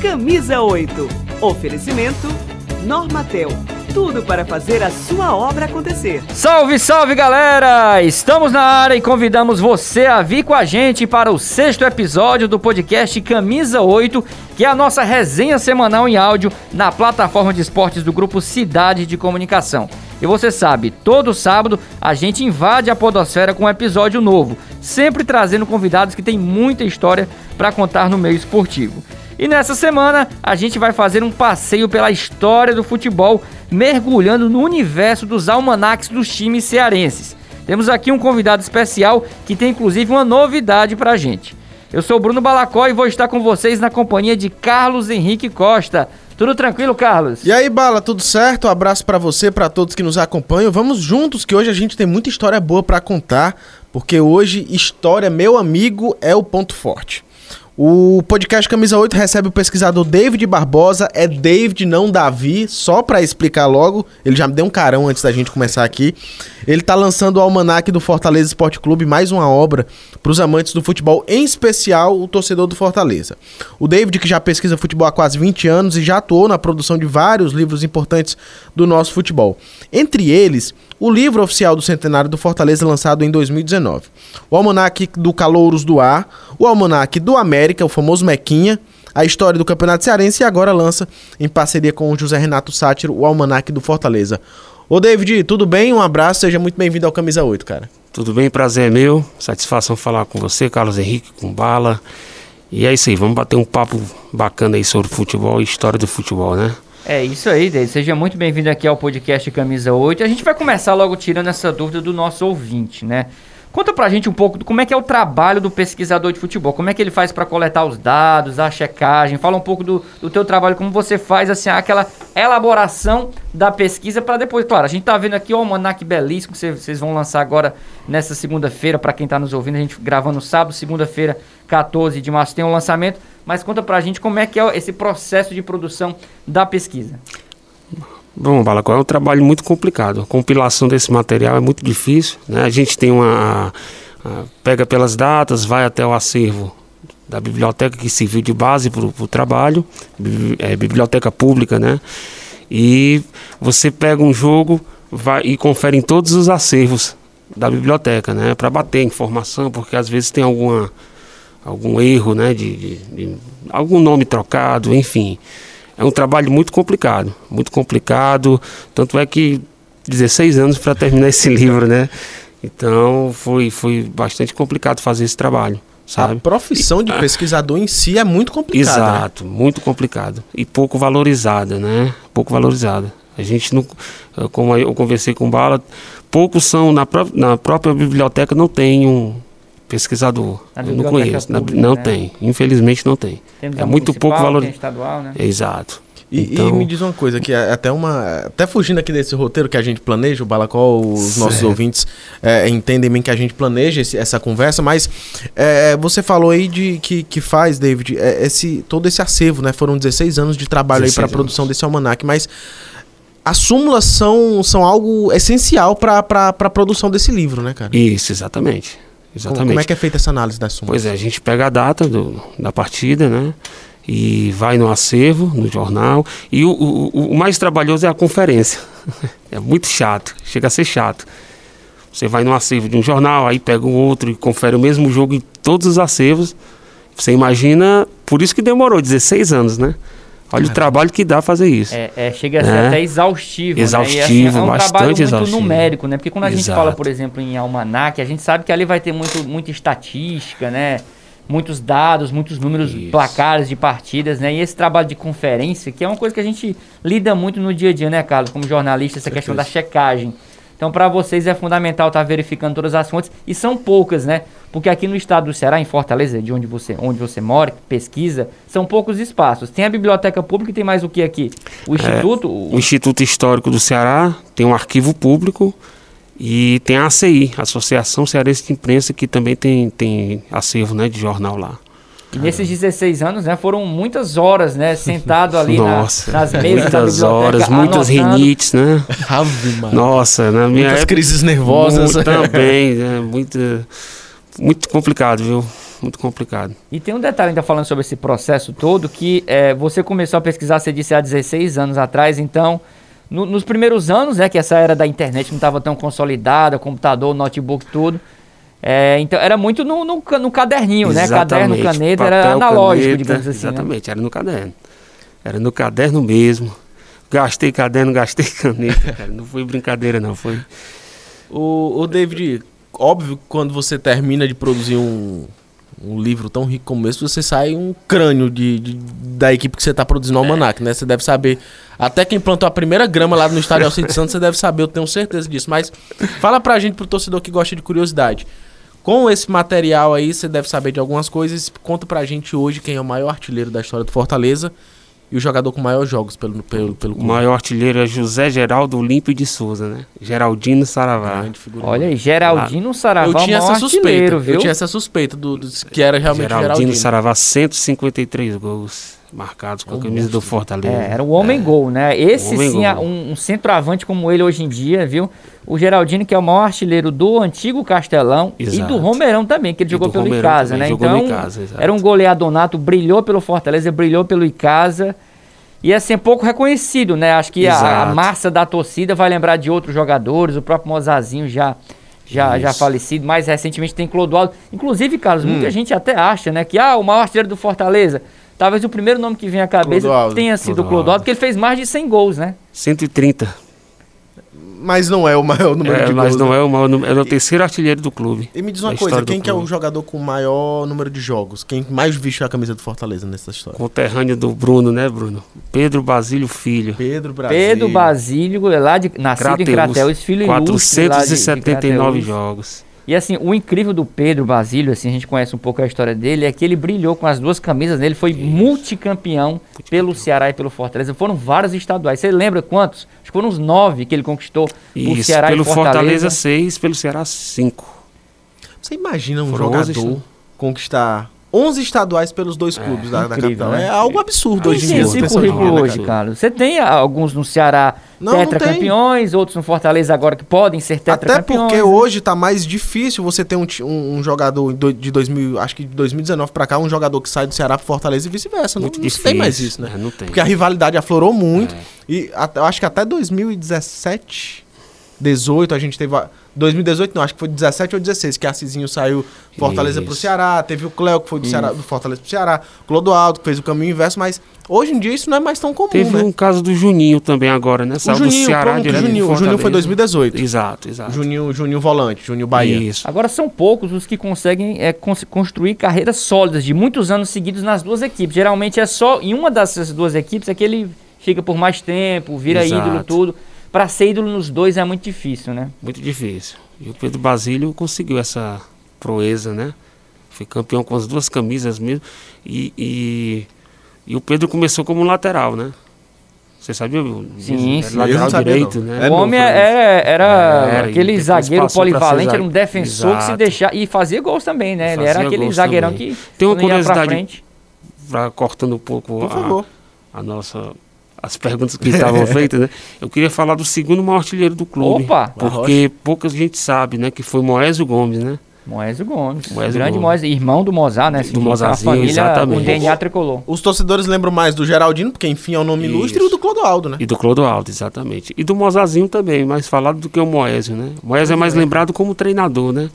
Camisa 8. Oferecimento Normatel. Tudo para fazer a sua obra acontecer. Salve, salve galera! Estamos na área e convidamos você a vir com a gente para o sexto episódio do podcast Camisa 8, que é a nossa resenha semanal em áudio na plataforma de esportes do grupo Cidade de Comunicação. E você sabe, todo sábado a gente invade a Podosfera com um episódio novo, sempre trazendo convidados que têm muita história para contar no meio esportivo. E nessa semana a gente vai fazer um passeio pela história do futebol, mergulhando no universo dos almanacs dos times cearenses. Temos aqui um convidado especial que tem inclusive uma novidade pra gente. Eu sou Bruno Balacó e vou estar com vocês na companhia de Carlos Henrique Costa. Tudo tranquilo, Carlos? E aí, Bala, tudo certo? Um abraço para você, para todos que nos acompanham. Vamos juntos que hoje a gente tem muita história boa para contar, porque hoje história, meu amigo, é o ponto forte. O podcast Camisa 8 recebe o pesquisador David Barbosa, é David, não Davi, só para explicar logo, ele já me deu um carão antes da gente começar aqui. Ele tá lançando o Almanac do Fortaleza Esporte Clube, mais uma obra para os amantes do futebol, em especial o torcedor do Fortaleza. O David, que já pesquisa futebol há quase 20 anos e já atuou na produção de vários livros importantes do nosso futebol. Entre eles, o livro oficial do centenário do Fortaleza, lançado em 2019. O Almanac do Calouros do Ar, o Almanac do América, o famoso Mequinha, a história do Campeonato Cearense e agora lança, em parceria com o José Renato Sátiro, o Almanac do Fortaleza. Ô David, tudo bem? Um abraço, seja muito bem-vindo ao Camisa 8, cara. Tudo bem, prazer é meu. Satisfação falar com você, Carlos Henrique, com Bala. E é isso aí, vamos bater um papo bacana aí sobre futebol e história do futebol, né? É isso aí, Deide. Seja muito bem-vindo aqui ao podcast Camisa 8. A gente vai começar logo tirando essa dúvida do nosso ouvinte, né? Conta pra gente um pouco do como é que é o trabalho do pesquisador de futebol, como é que ele faz para coletar os dados, a checagem, fala um pouco do, do teu trabalho, como você faz assim aquela elaboração da pesquisa para depois, claro, a gente tá vendo aqui o almanac belíssimo que vocês vão lançar agora nessa segunda-feira, para quem tá nos ouvindo, a gente gravando sábado, segunda-feira, 14 de março tem um lançamento, mas conta pra gente como é que é esse processo de produção da pesquisa. Bom, Balacó, é um trabalho muito complicado. A compilação desse material é muito difícil. Né? A gente tem uma. A, pega pelas datas, vai até o acervo da biblioteca que serviu de base para o trabalho, é, biblioteca pública, né? E você pega um jogo vai, e confere em todos os acervos da biblioteca, né? Para bater informação, porque às vezes tem alguma, algum erro, né? De, de, de algum nome trocado, enfim é um trabalho muito complicado, muito complicado, tanto é que 16 anos para terminar esse livro, né? Então foi, foi bastante complicado fazer esse trabalho. Sabe? A profissão de pesquisador em si é muito complicada. Né? Exato, né? muito complicado. E pouco valorizada, né? Pouco valorizada. A gente não, como eu conversei com o Bala, poucos são, na, pró na própria biblioteca não tem um pesquisador. Na eu não conheço. Pública, na, não né? tem, infelizmente não tem. Temos é muito pouco valorizado. estadual, né? Exato. E, então... e, me diz uma coisa, que é até uma. Até fugindo aqui desse roteiro que a gente planeja, o Balacol, os certo. nossos ouvintes é, entendem bem que a gente planeja esse, essa conversa, mas é, você falou aí de que, que faz, David, é, esse, todo esse acervo, né? Foram 16 anos de trabalho aí para a produção desse almanac, mas as súmulas são, são algo essencial para a produção desse livro, né, cara? Isso, exatamente. Exatamente. Como, é que é feita essa análise das súmulas? Pois é, a gente pega a data do, da partida, né? E vai no acervo, no jornal. E o, o, o mais trabalhoso é a conferência. é muito chato, chega a ser chato. Você vai no acervo de um jornal, aí pega o outro e confere o mesmo jogo em todos os acervos. Você imagina, por isso que demorou 16 anos, né? Olha o trabalho que dá fazer isso. É, é chega a ser é. até exaustivo. Exaustivo, né? e, assim, é um bastante trabalho muito exaustivo. numérico, né? Porque quando a Exato. gente fala, por exemplo, em almanac, a gente sabe que ali vai ter muito, muita estatística, né? Muitos dados, muitos números, isso. placares de partidas, né? E esse trabalho de conferência, que é uma coisa que a gente lida muito no dia a dia, né, Carlos? Como jornalista, essa questão da checagem. Então, para vocês é fundamental estar tá verificando todas as fontes e são poucas, né? Porque aqui no estado do Ceará, em Fortaleza, de onde você, onde você mora, pesquisa, são poucos espaços. Tem a biblioteca pública e tem mais o que aqui? O instituto? É, o... o Instituto Histórico do Ceará tem um arquivo público e tem a ACI, Associação Cearense de Imprensa, que também tem, tem acervo né, de jornal lá. E nesses 16 anos, né, foram muitas horas, né, sentado ali Nossa, na, nas mesas muitas horas, muitas rinites, né? Ave, Nossa, na minha muitas época, crises nervosas. Muito, também, né, muito, muito complicado, viu? muito complicado. E tem um detalhe ainda falando sobre esse processo todo, que é, você começou a pesquisar, você disse há 16 anos atrás, então, no- nos primeiros anos, né, que essa era da internet não estava tão consolidada, computador, notebook, tudo. É, então era muito no, no, no caderninho, né? Caderno, Exatamente, caneta, era papel, analógico, caneta, digamos assim. né? Exatamente, era no caderno. Era no caderno mesmo. Gastei caderno, gastei caneta, cara. Não foi brincadeira, não. Foi. O, o David, óbvio que quando você termina de produzir um, um livro tão rico como esse, você sai um crânio de, de- da equipe que você está produzindo o Almanac, né? Você deve saber. Até quem plantou a primeira grama lá no estádio Alcide Santos, você deve saber, eu tenho certeza disso. Mas fala pra gente, pro torcedor que gosta de curiosidade. Com esse material aí, você deve saber de algumas coisas. Conta pra gente hoje quem é o maior artilheiro da história do Fortaleza e o jogador com maiores jogos pelo, pelo, pelo O maior artilheiro é José Geraldo Olímpio de Souza, né? Geraldino Saravá. Olha aí, Geraldino Saravá, eu tinha o maior essa suspeita. artilheiro, viu? Eu tinha essa suspeita do, do- que era realmente Geraldino, Geraldino. Saravá, 153 gols marcados com a É um camisa do. Fortaleza. É, era o homem gol, né? Esse sim, é gol. um, um centroavante como ele hoje em dia, viu? O Geraldino, que é o maior artilheiro do antigo Castelão e Exato. do Romerão também, que ele E jogou pelo Romerão Icasa, né? Então, Icasa, era um goleadonato, brilhou pelo Fortaleza, brilhou pelo Icasa. E assim, é pouco reconhecido, né? Acho que a, a massa da torcida vai lembrar de outros jogadores, o próprio Mozazinho já, já, já falecido, mais recentemente tem Clodoaldo. Inclusive, Carlos, Hum. muita gente até acha, né, que ah, o maior artilheiro do Fortaleza, talvez o primeiro nome que vem à cabeça Clodoaldo. tenha sido o Clodoaldo. Clodoaldo, porque ele fez mais de 100 gols, né? 130. Mas não é o maior número É, de mas gols. não né? é o maior número, é o terceiro artilheiro do clube. E me diz uma coisa, quem que é o jogador com o maior número de jogos? Quem mais vestiu a camisa do Fortaleza nessa história? Conterrâneo do Bruno, né, Bruno? Pedro Basílio Filho. Pedro Brasil. Pedro Basílio, lá de, nascido em Crateus, filho ilustre lá de- de 479 jogos. E assim, o incrível do Pedro Basílio, assim, a gente conhece um pouco a história dele, é que ele brilhou com as duas camisas dele, foi multicampeão pelo Ceará e pelo Fortaleza. Foram vários estaduais. Você lembra quantos? Acho que foram uns nove que ele conquistou por Isso, Ceará pelo e Fortaleza. Fortaleza 6, pelo Ceará 5. Você imagina um Foram 11 jogador conquistar 11 estaduais pelos dois É, clubes da, da incrível, capital? né? É algo absurdo hoje em dia. esse currículo né, hoje, cara? Carlos? Você tem alguns no Ceará Não, não tetracampeões, outros no Fortaleza agora que podem ser Até tetracampeões. porque né? hoje tá mais difícil você ter um, um, um jogador do- de 2000, acho que de 2019 pra cá, um jogador que sai do Ceará pro Fortaleza e vice-versa. Não, não tem mais isso, né? É, não tem. Porque a rivalidade aflorou muito. É. E até- eu acho que até 2017, 18, a gente teve. a- 2018 não, acho que foi 17 ou 16 que a Cizinho saiu Fortaleza pro Isso. Ceará. Teve o Cléo que foi do, Ceará, do Fortaleza pro Ceará. Clodoaldo que fez o caminho inverso, mas hoje em dia isso não é mais tão comum, Teve né? um caso do Juninho também agora, né? O Saiu do Juninho, Ceará pronto, o direto Juninho, o Juninho foi Fortaleza. 2018. Exato, exato. Juninho, Juninho Volante, Juninho Bahia. Isso. Agora são poucos os que conseguem é, cons- construir carreiras sólidas de muitos anos seguidos nas duas equipes. Geralmente é só em uma dessas duas equipes é que ele fica por mais tempo, vira Exato. ídolo tudo. Pra ser ídolo nos dois é muito difícil, né? Muito difícil. E o Pedro Basílio conseguiu essa proeza, né? Foi campeão com as duas camisas mesmo. E, e, e o Pedro começou como lateral, né? Você sabia? Sim, Era sim. Lateral sabia, direito, não. né? É o homem pra mim. era, era Era, e aquele zagueiro pra polivalente, era um defensor que se Exato. deixar. E fazia gols também, né? Ele era aquele zagueirão também. que Tem uma pra curiosidade frente. Pra- cortando um pouco Por a, favor. a nossa as perguntas que estavam feitas, né? Eu queria falar do segundo maior artilheiro do clube. Opa! Porque pouca gente sabe, né? Que foi Moésio Gomes, né? Moésio Gomes. Moésio grande Gomes. Moésio, irmão do Mozart, né? Do família, exatamente. O DNA tricolor. Os torcedores lembram mais do Geraldino, porque enfim é o nome Isso. ilustre, e o do Clodoaldo, né? E do Clodoaldo, exatamente. E do Mozazinho também, mais falado do que o Moésio, né? O Moésio é mais lembrado como treinador, né?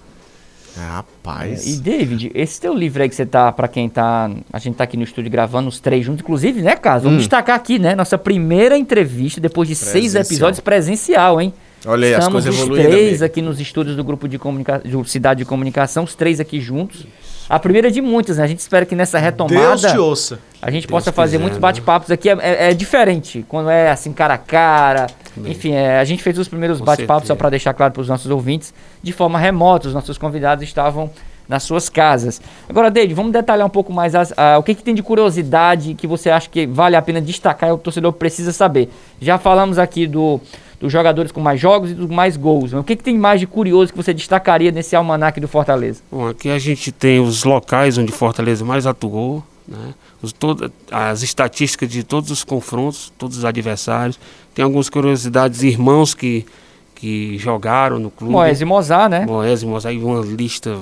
Rapaz. E David, esse teu livro aí que você tá, pra quem tá. A gente tá aqui no estúdio gravando os três juntos, inclusive, né, Caso? Vamos Hum. destacar aqui, né? Nossa primeira entrevista depois de seis Presencial. episódios presencial, hein? Olha aí, as Estamos coisas os três amigo. aqui nos estúdios do grupo de comunicação, Cidade de Comunicação, os três aqui juntos. A primeira de muitas, né? A gente espera que nessa retomada Deus te ouça. a gente Deus possa fazer quiser, muitos bate-papos aqui. É, é- é diferente quando é assim, cara a cara. Enfim, é, a gente fez os primeiros bate-papos, só para deixar claro para os nossos ouvintes, de forma remota. Os nossos convidados estavam nas suas casas. Agora, David, vamos detalhar um pouco mais as- ah, o que, que tem de curiosidade que você acha que vale a pena destacar e o torcedor precisa saber. Já falamos aqui do, dos jogadores com mais jogos e dos mais gols. mas O que, que tem mais de curioso que você destacaria nesse almanaque do Fortaleza? Bom, aqui a gente tem os locais onde Fortaleza mais atuou, né? Os, toda, as estatísticas de todos os confrontos, todos os adversários. Tem algumas curiosidades, irmãos que, que jogaram no clube. Moés e Mozart, né? Moés e Moisés, uma lista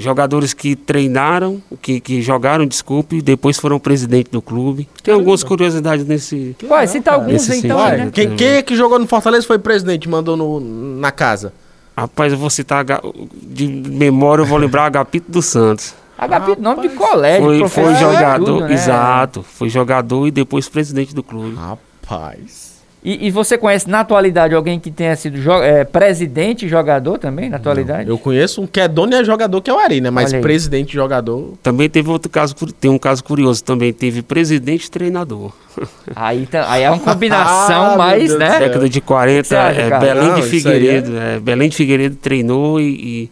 jogadores que treinaram, que, que jogaram, desculpe, e depois foram presidente do clube. Tem algumas curiosidades nesse. Vai, cita alguns então, Vai, né? quem, quem é que jogou no Fortaleza foi presidente, mandou no, na casa. Rapaz, eu vou citar de memória, eu vou lembrar Agapito dos Santos. HP, nome de colégio, Foi, professor, foi jogador, tudo, né? exato. Foi jogador e depois presidente do clube. Rapaz. E, e você conhece na atualidade alguém que tenha sido jo- é, presidente e jogador também, na atualidade? Eu conheço um que é dono e é jogador, que é o Ari, né? Mas presidente e jogador. Também teve outro caso, tem um caso curioso também, teve presidente e treinador. Aí, tá- aí é uma combinação Ah, mais, né? Década de 40, você acha, é? Belém Não, de Figueiredo. é, Belém de Figueiredo treinou e,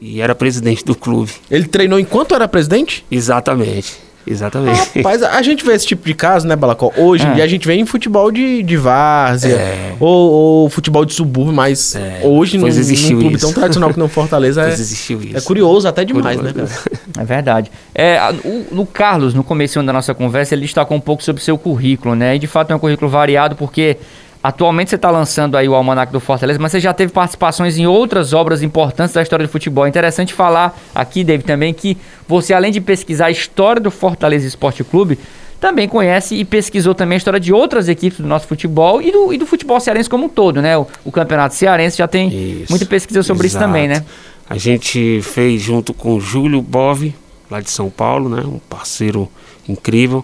e, e era presidente do clube. Ele treinou enquanto era presidente? Exatamente. Exatamente. Rapaz, a gente vê esse tipo de caso, né, Balacó? Hoje dia a gente vê em futebol de, de várzea É. ou, ou futebol de subúrbio, mas É, hoje num, pois num existiu clube isso. tão tradicional que não Fortaleza é, existiu é curioso até demais, né, Curioso. cara? É verdade. É, o, o Carlos, no começo da nossa conversa, ele destacou um pouco sobre o seu currículo, né? E de fato é um currículo variado, porque atualmente você está lançando aí o Almanac do Fortaleza, mas você já teve participações em outras obras importantes da história do futebol. É interessante falar aqui, David, também que você, além de pesquisar a história do Fortaleza Esporte Clube, também conhece e pesquisou também a história de outras equipes do nosso futebol e do, e do futebol cearense como um todo, né? O, o Campeonato Cearense já tem Isso. muita pesquisa sobre isso Exato. também, né? A gente fez junto com o Júlio Bove, lá de São Paulo, né? Um parceiro incrível.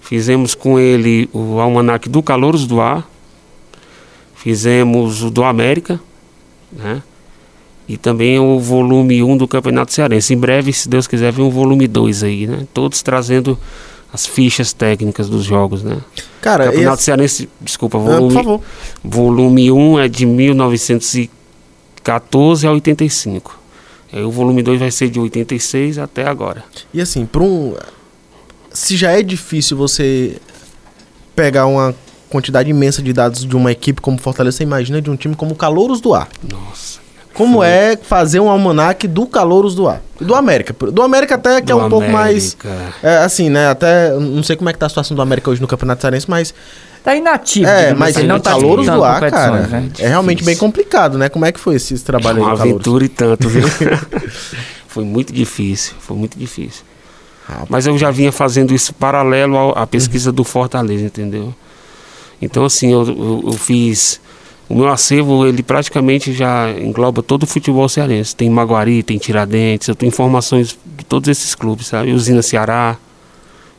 Fizemos com ele o Almanac do Calouros do Ar. Fizemos o do América, né? E também o volume 1 do Campeonato Cearense. Em breve, se Deus quiser, vem um volume 2 aí, né? Todos trazendo as fichas técnicas dos jogos, né? Cara, Campeonato esse- Cearense, desculpa, Ah, volume, por favor. Volume 1 é de 1914 a 85. Aí o volume 2 vai ser de 86 até agora. E assim, para um. Se já é difícil você pegar uma quantidade imensa de dados de uma equipe como Fortaleza, você imagina de um time como o Calouros do Ar. Nossa. Como Foi. é fazer um almanac do Calouros do Ar? Do América. Do América até que é Do um pouco mais. América. É, assim, né? Até. Não sei como é que tá a situação do América hoje no Campeonato Cearense, mas. Tá inativo. É, mas assim, não tá Calouros do Ar, cara. né? É realmente bem complicado, né? Como é que foi esse trabalho aí Uma no Calouros? aventura e tanto, viu? foi muito difícil, foi muito difícil. Mas eu já vinha fazendo isso paralelo à pesquisa do Fortaleza, entendeu? Então, assim, eu, eu- eu fiz. O meu acervo, ele praticamente já engloba todo o futebol cearense. Tem Maguari, tem Tiradentes, eu tenho informações de todos esses clubes, sabe? Usina Ceará,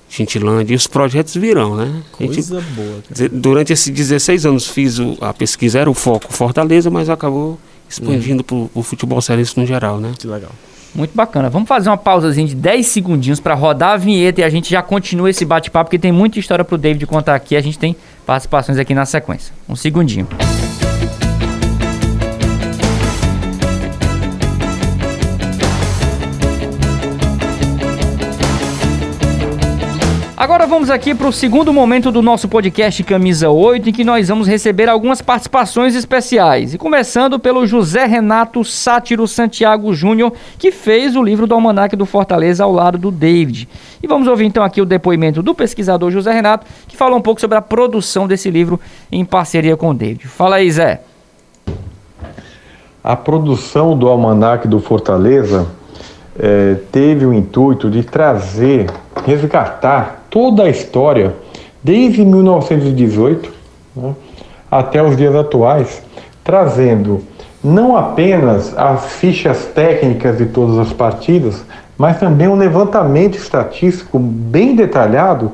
Gentilândia, e os projetos virão, né? A gente- Coisa boa, cara. Durante esses 16 anos fiz o- a pesquisa, era o foco Fortaleza, mas acabou expandindo para o futebol cearense no geral, né? Que legal. Muito bacana. Vamos fazer uma pausazinha de 10 segundinhos pra rodar a vinheta e a gente já continua esse bate-papo, porque tem muita história pro David contar aqui. A gente tem participações aqui na sequência. Um segundinho. Agora vamos aqui para o segundo momento do nosso podcast Camisa 8, em que nós vamos receber algumas participações especiais. E começando pelo José Renato Sátiro Santiago Júnior, que fez o livro do Almanac do Fortaleza ao lado do David. E vamos ouvir então aqui o depoimento do pesquisador José Renato, que fala um pouco sobre a produção desse livro em parceria com o David. Fala aí, Zé. A produção do Almanac do Fortaleza eh, teve o intuito de trazer, resgatar toda a história desde 1918 né, até os dias atuais, trazendo não apenas as fichas técnicas de todas as partidas, mas também um levantamento estatístico bem detalhado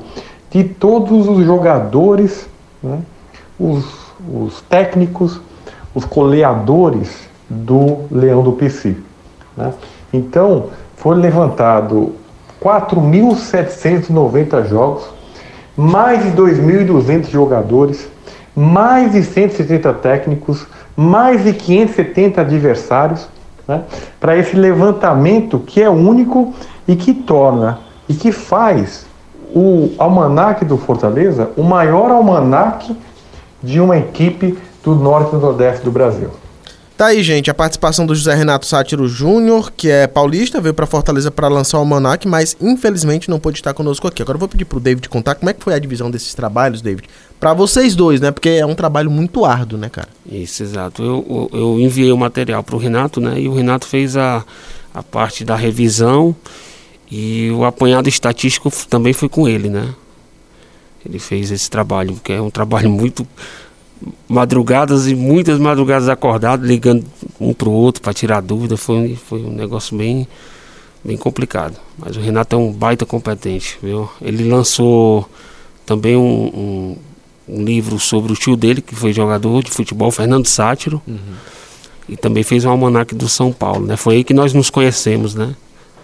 de todos os jogadores, né, os, os técnicos, os coleadores do Leão do PC. né? Então, foi levantado 4.790 jogos, mais de 2.200 jogadores, mais de 170 técnicos, mais de 570 adversários, né? para esse levantamento que é único e que torna e que faz o almanaque do Fortaleza o maior almanaque de uma equipe do norte e nordeste do Brasil. Tá aí, gente, a participação do José Renato Sátiro Júnior, que é paulista, veio pra Fortaleza para lançar o Almanac, mas infelizmente não pôde estar conosco aqui. Agora eu vou pedir pro David contar como é que foi a divisão desses trabalhos, David. Pra vocês dois, né? Porque é um trabalho muito árduo, né, cara? Isso, exato. Eu, eu, enviei o material para o Renato, né? E o Renato fez a, a parte da revisão e o apanhado estatístico também foi com ele, né? Ele fez esse trabalho, que é um trabalho muito madrugadas e muitas madrugadas acordado, ligando um para o outro para tirar dúvida. Foi, foi um negócio bem, bem complicado. Mas o Renato é um baita competente, viu? Ele lançou também um, um, um livro sobre o tio dele, que foi jogador de futebol, Fernando Sátiro. Uhum. E também fez um almanaque do São Paulo, né? Foi aí que nós nos conhecemos, né?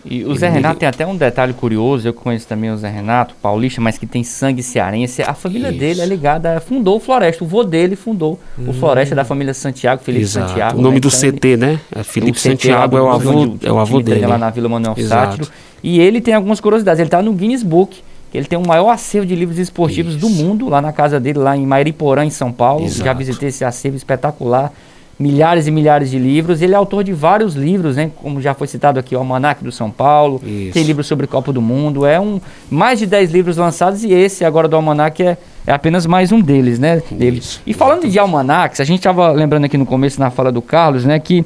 E o Zé Renato tem até um detalhe curioso, eu conheço também o Zé Renato, paulista, mas que tem sangue cearense. A família Isso. dele é ligada, fundou o Floresta, o vô dele fundou hum. o Floresta da família Santiago, Felipe Exato. Santiago. O nome né? do então, CT, né? É Felipe Santiago, é o avô, é o avô dele. lá na Vila Manuel Sátiro. E ele tem algumas curiosidades, ele está no Guinness Book, ele tem o maior acervo de livros esportivos Isso. do mundo, lá na casa dele, lá em Mairiporã, em São Paulo. Exato. Já visitei esse acervo espetacular milhares e milhares de livros. Ele é autor de vários livros, né? Como já foi citado aqui, o Almanac do São Paulo. Isso. Tem livros sobre Copa do Mundo. É um mais de 10 livros lançados e esse agora do Almanac é, é apenas mais um deles, né? Dele. E falando de almanacs, a gente estava lembrando aqui no começo na fala do Carlos, né, que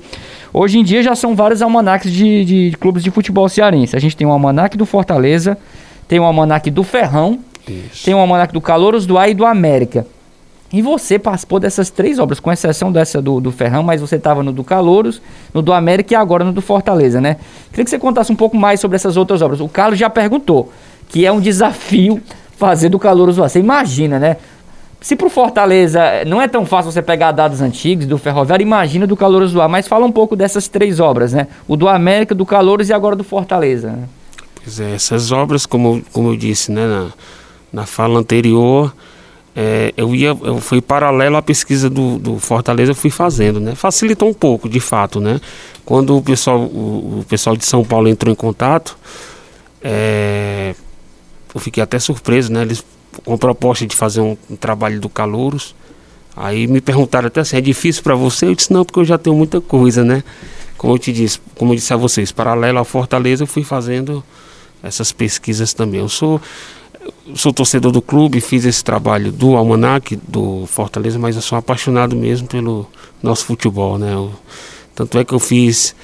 hoje em dia já são vários almanacs de, de, de clubes de futebol cearense. A gente tem o almanac do Fortaleza, tem o almanac do Ferrão, Isso. tem o almanac do Calouros do Ar e do América. E você participou dessas três obras, com exceção dessa do, do Ferrão, mas você estava no do Calouros, no do América e agora no do Fortaleza, né? Queria que você contasse um pouco mais sobre essas outras obras. O Carlos já perguntou, que é um desafio fazer do Calouros Você imagina, né? Se pro Fortaleza não é tão fácil você pegar dados antigos do Ferroviário, imagina do Calouros do. Mas fala um pouco dessas três obras, né? O do América, do Calouros e agora do Fortaleza. Né? Pois é, essas obras, como, como eu disse, né, na, na fala anterior, é, eu ia, eu fui paralelo à pesquisa do, do, Fortaleza, eu fui fazendo, né? Facilitou um pouco, de fato, né? Quando o pessoal, o, o pessoal de São Paulo entrou em contato, é, eu fiquei até surpreso, né? Eles com a proposta de fazer um, um trabalho do Calouros. Aí me perguntaram até assim, é difícil para você? Eu disse, não, porque eu já tenho muita coisa, né? Como eu te disse, como eu disse a vocês, paralelo ao Fortaleza, eu fui fazendo essas pesquisas também. Eu sou sou torcedor do clube, fiz esse trabalho do Almanac, do Fortaleza, mas eu sou apaixonado mesmo pelo nosso futebol, né? Eu, tanto é que eu fiz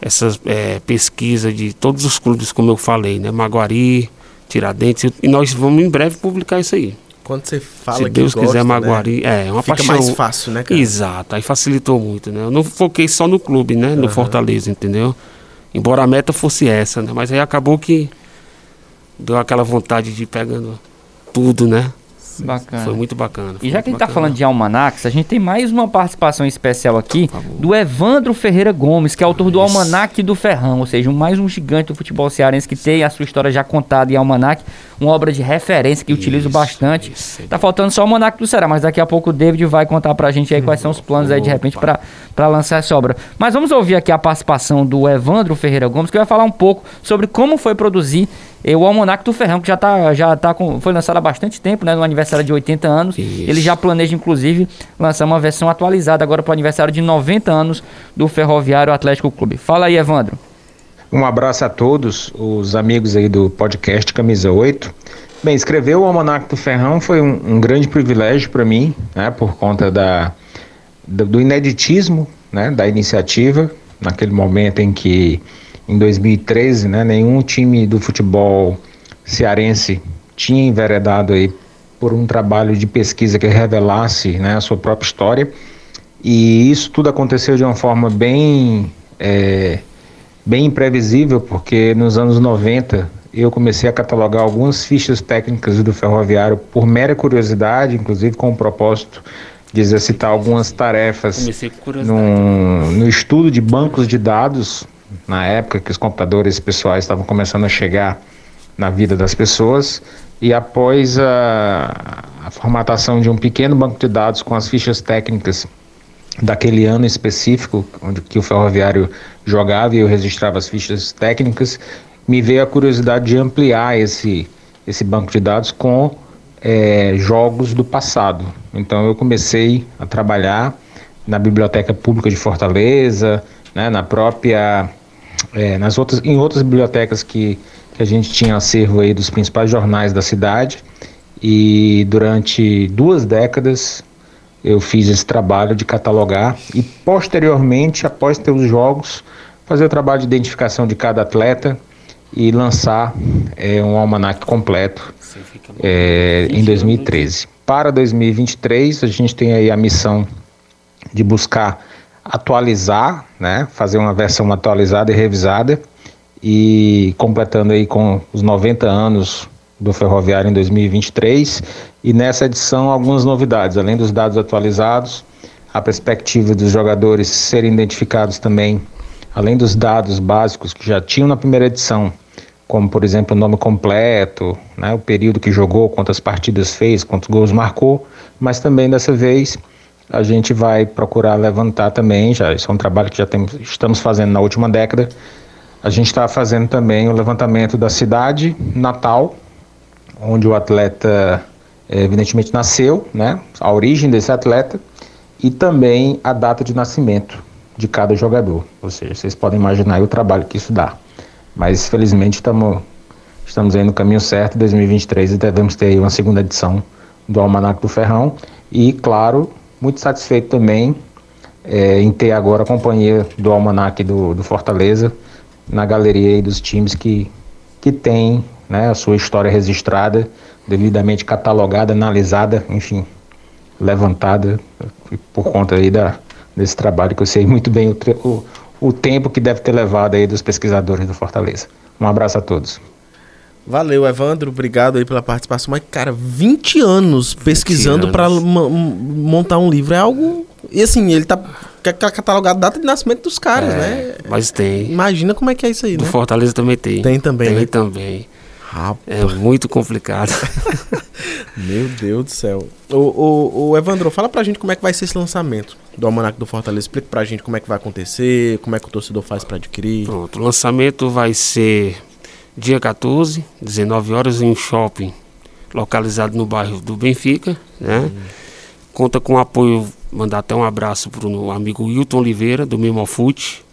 essa é, pesquisa de todos os clubes, como eu falei, né? Maguari, Tiradentes, e nós vamos em breve publicar isso aí. Quando você fala Se Deus gosta, quiser, Maguari, né? é uma Fica paixão. mais fácil, né, cara? Exato, aí facilitou muito, né? Eu não foquei só no clube, né? No uhum. Fortaleza, entendeu? Embora a meta fosse essa, né? Mas aí acabou que deu aquela vontade de ir pegando tudo, né? Bacana. Foi muito bacana. Foi e já que a gente está falando de Almanacs, a gente tem mais uma participação especial aqui do Evandro Ferreira Gomes, que é autor do Almanac do Ferrão, ou seja, mais um gigante do futebol cearense que tem a sua história já contada em Almanac, uma obra de referência que isso, utilizo bastante. Isso, tá faltando só o Almanac do Ceará, mas daqui a pouco o David vai contar pra gente aí quais são os planos aí de repente para lançar essa obra. Mas vamos ouvir aqui a participação do Evandro Ferreira Gomes, que vai falar um pouco sobre como foi produzir e o Almanac do Ferrão, que já tá, já tá com, foi lançado há bastante tempo, né? No aniversário de 80 anos. Isso. Ele já planeja, inclusive, lançar uma versão atualizada agora para o aniversário de 90 anos do Ferroviário Atlético Clube. Fala aí, Evandro. Um abraço a todos os amigos aí do podcast Camisa 8. Bem, escrever o Almanac do Ferrão foi um, um grande privilégio para mim, né? Por conta da, do, do ineditismo, né? Da iniciativa, naquele momento em que em 2013, né, nenhum time do futebol cearense tinha enveredado aí por um trabalho de pesquisa que revelasse né, a sua própria história. E isso tudo aconteceu de uma forma bem, é, bem imprevisível, porque nos anos 90 eu comecei a catalogar algumas fichas técnicas do ferroviário por mera curiosidade, inclusive com o propósito de exercitar algumas tarefas no, no estudo de bancos de dados na época que os computadores pessoais estavam começando a chegar na vida das pessoas e após a, a, formatação de um pequeno banco de dados com as fichas técnicas daquele ano específico onde que o ferroviário jogava e eu registrava as fichas técnicas me veio a curiosidade de ampliar esse esse banco de dados com é, jogos do passado. Então eu comecei a trabalhar na biblioteca pública de Fortaleza né, na própria é, nas outras, em outras bibliotecas que, que a gente tinha acervo aí dos principais jornais da cidade. E durante duas décadas eu fiz esse trabalho de catalogar e posteriormente, após ter os jogos, fazer o trabalho de identificação de cada atleta e lançar é, um almanac completo é, em 2013. Para 2023, a gente tem aí a missão de buscar atualizar, né, fazer uma versão atualizada e revisada e completando aí com os 90 anos do Ferroviário em 2023 e nessa edição algumas novidades, além dos dados atualizados, a perspectiva dos jogadores serem identificados também, além dos dados básicos que já tinham na primeira edição, como por exemplo o nome completo, né, o período que jogou, quantas partidas fez, quantos gols marcou, mas também dessa vez a gente vai procurar levantar também, já isso é um trabalho que já temos, estamos fazendo na última década. A gente está fazendo também o levantamento da cidade natal, onde o atleta evidentemente nasceu, né, a origem desse atleta e também a data de nascimento de cada jogador. Ou seja, vocês podem imaginar o trabalho que isso dá. Mas felizmente estamos estamos aí no caminho certo. 2023 e devemos ter uma segunda edição do Almanac do Ferrão e claro muito satisfeito também é, em ter agora a companhia do Almanac do, do Fortaleza na galeria dos times que, que tem né, a sua história registrada, devidamente catalogada, analisada, enfim, levantada por conta aí da, desse trabalho que eu sei muito bem o, o, o tempo que deve ter levado aí dos pesquisadores do Fortaleza. Um abraço a todos. Valeu, Evandro. Obrigado aí pela participação. Mas, cara, 20 anos pesquisando para montar um livro é algo. E assim, ele tá catalogado a data de nascimento dos caras, é, né? Mas tem. Imagina como é que é isso aí, Do né? Fortaleza também tem. Tem também. Tem né? também. Rapaz. É muito complicado. Meu Deus do céu. O, o, o, Evandro, fala pra gente como é que vai ser esse lançamento do Almanac do Fortaleza. Explica pra gente como é que vai acontecer, como é que o torcedor faz para adquirir. Pronto, o lançamento vai ser dia 14, 19 horas, em um shopping localizado no bairro do Benfica, né? Hum. Conta com apoio, mandar até um abraço para o amigo Wilton Oliveira, do Memo Fute.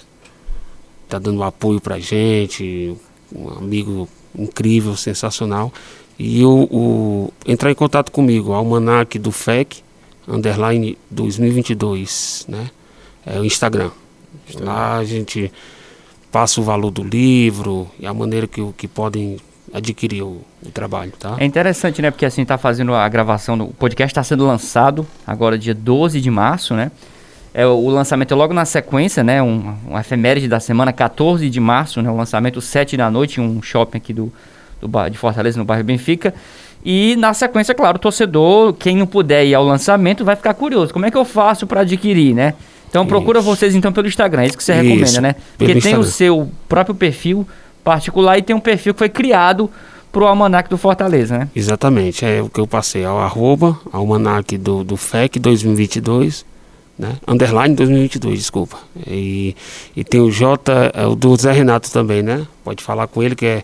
Tá dando apoio pra gente, um amigo incrível, sensacional. E o, o entrar em contato comigo, Almanac do FEC, underline 2022, né? É o Instagram. Lá a gente passa o valor do livro e a maneira que, que podem adquirir o, o, trabalho, tá? É interessante, né? Porque assim, tá fazendo a gravação, do, o podcast está sendo lançado agora dia 12 de março, né? É, o lançamento é logo na sequência, né? Um, um efeméride da semana, 14 de março, né? O lançamento 7 da noite, um shopping aqui do, do de Fortaleza, no bairro Benfica. E na sequência, claro, o torcedor, quem não puder ir ao lançamento, vai ficar curioso. Como é que eu faço para adquirir, né? Então procura isso. vocês então pelo Instagram, é isso que você isso. recomenda, né? Porque tem o seu próprio perfil particular e tem um perfil que foi criado pro Almanac do Fortaleza, né? Exatamente, é o que eu passei, é o arroba, Almanac do, do FEC 2022, né? Underline 2022, desculpa. E, e tem o J, é o do Zé Renato também, né? Pode falar com ele que é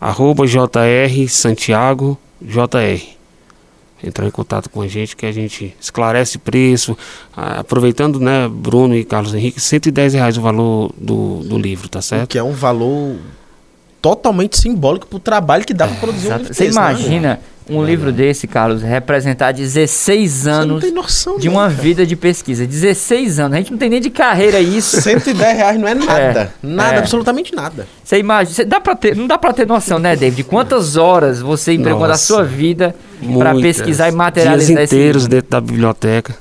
arroba JR Santiago JR entrar em contato com a gente, que a gente esclarece preço. Ah, aproveitando, né, Bruno e Carlos Henrique, 110 reais o valor do, do livro, tá certo? Que é um valor totalmente simbólico pro trabalho que dá para produzir um livro Você né? imagina né? Um é, livro desse, Carlos, representar 16 anos de uma vida de pesquisa. 16 anos. A gente não tem nem de carreira isso. 110 reais não é nada. É, nada, é. absolutamente nada. Você imagina, você dá pra ter, não dá para ter noção, né, David? Quantas horas você empregou da sua vida para pesquisar e materializar Dias inteiros dentro da biblioteca.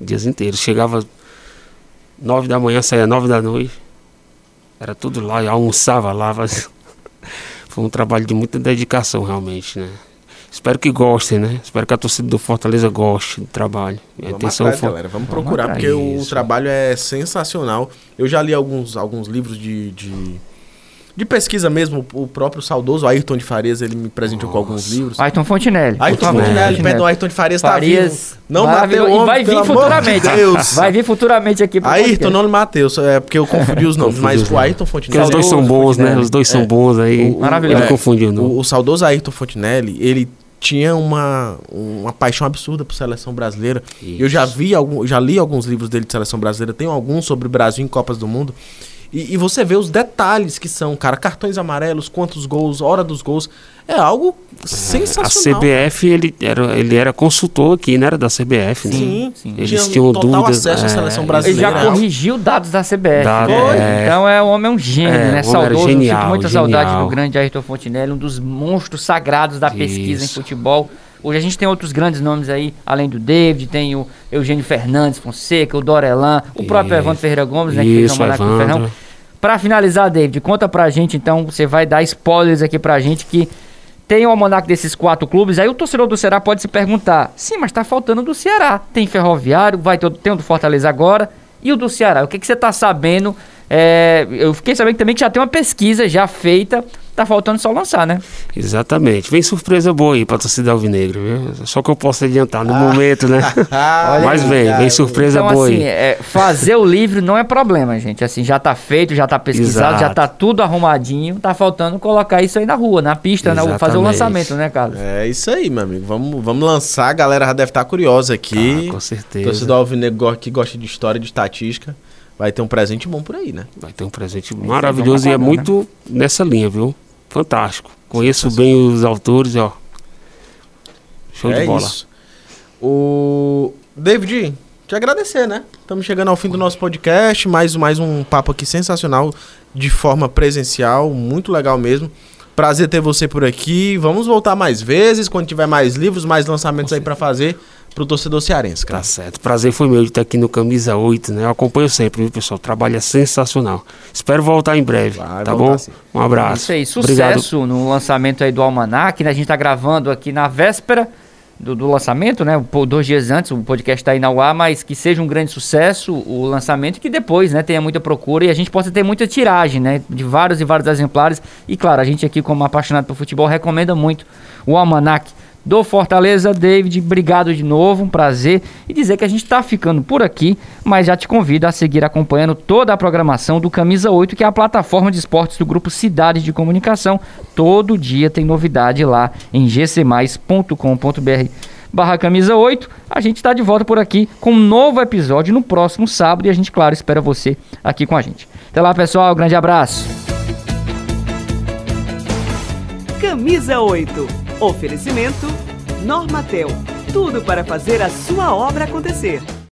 Dias inteiros. Chegava 9 da manhã, saía 9 da noite. Era tudo lá, eu almoçava lá. Foi um trabalho de muita dedicação, realmente, né? Espero que gostem, né? Espero que a torcida do Fortaleza goste do trabalho. Vamos Atenção, atrás, for... galera. Vamos, Vamos procurar, porque isso. o trabalho é sensacional. Eu já li alguns, alguns livros de, de, de pesquisa mesmo. O próprio saudoso Ayrton de Farias, ele me presenteou Nossa. com alguns livros. Ayrton Fontinelli. Ayrton Fontinelli, perdão, Ayrton de Farias, tá Farias tá vivo. Não bateu homem, vai vir futuramente. De Deus. Vai vir futuramente aqui pro Ayrton, não Mateus, é porque eu confundi os nomes, mas o Ayrton Fontinelli. Os dois são bons, né? Os dois são bons aí. Maravilhoso. Não confundiu, não. O, o saudoso Ayrton Fontinelli, ele tinha uma, uma paixão absurda por seleção brasileira. Isso. Eu já vi algum, já li alguns livros dele de seleção brasileira, tenho alguns sobre o Brasil em Copas do Mundo. E, e, você vê os detalhes que são, cara, cartões amarelos, quantos gols, hora dos gols. É algo A sensacional. CBF, ele era, ele era consultor aqui, não era da CBF, né? Sim, Sim. Eles Tinha tinham total dúvidas. acesso à é, seleção Ele brasileira. já corrigiu dados da CBF. Dado, né? é. Então é, o homem é um gênio, É, né? Saudoso, genial, sinto muita saudade genial. do grande Ayrton Fontinelli, um dos monstros sagrados da pesquisa em Isso. futebol. Hoje a gente tem outros grandes nomes aí, além do David, tem o Eugênio Fernandes Fonseca, o Dorelan, o próprio Isso. Evandro Ferreira Gomes, né? Que fez o Isso, Almanac do Evandro. Ferrão. Pra finalizar, David, conta pra gente então, você vai dar spoilers aqui pra gente que tem o almanac desses quatro clubes, aí o torcedor do Ceará pode se perguntar: sim, mas tá faltando do Ceará. Tem Ferroviário, vai ter, tem o do Fortaleza agora. E o do Ceará? O que, que você tá sabendo? É, eu fiquei sabendo também que já tem uma pesquisa já feita, tá faltando só lançar, né? Exatamente. Vem surpresa boa aí pra torcida alvinegra, viu? Só que eu posso adiantar no momento, né? Ah, Mas vem, vem surpresa então, boa assim, aí. é, fazer o livro não é problema, gente. Assim, já tá feito, já tá pesquisado, Exato. já tá tudo arrumadinho. Tá faltando colocar isso aí na rua, na pista, né? fazer o lançamento, né, Carlos? É isso aí, meu amigo. Vamos, vamos lançar. A galera já deve estar curiosa aqui. Ah, com certeza. Torcedor alvinegro que gosta de história, de estatística, vai ter um presente bom por aí, né? Vai ter um presente maravilhoso e é muito nessa linha, viu? Fantástico. Conheço bem os autores, ó. Show é de bola. isso. O David, te agradecer, né? Estamos chegando ao fim do nosso podcast, mais, mais um papo aqui sensacional de forma presencial, muito legal mesmo. Prazer ter você por aqui. Vamos voltar mais vezes quando tiver mais livros, mais lançamentos aí pra fazer pro torcedor cearense, cara. Tá certo. Prazer foi meu de estar aqui no Camisa 8, né? Eu acompanho sempre, viu, pessoal? O trabalho é sensacional. Espero voltar em breve, Vai tá bom? sim. Um abraço. Isso aí, Obrigado. sucesso no lançamento aí do Almanac, né? A gente tá gravando aqui na véspera do, do lançamento, né? Dois dias antes, o podcast tá aí na UA, mas que seja um grande sucesso o lançamento e que depois, né, tenha muita procura e a gente possa ter muita tiragem, né? De vários e vários exemplares. E claro, a gente aqui, como apaixonado por futebol, recomenda muito o Almanac do Fortaleza. David, obrigado de novo, um prazer. E dizer que a gente tá ficando por aqui, mas já te convido a seguir acompanhando toda a programação do Camisa 8, que é a plataforma de esportes do grupo Cidades de Comunicação. Todo dia tem novidade lá em gcmais.com.br barra camisa 8. A gente está de volta por aqui com um novo episódio no próximo sábado e a gente, claro, espera você aqui com a gente. Até lá, pessoal. Grande abraço. Camisa 8. Oferecimento Normatel. Tudo para fazer a sua obra acontecer.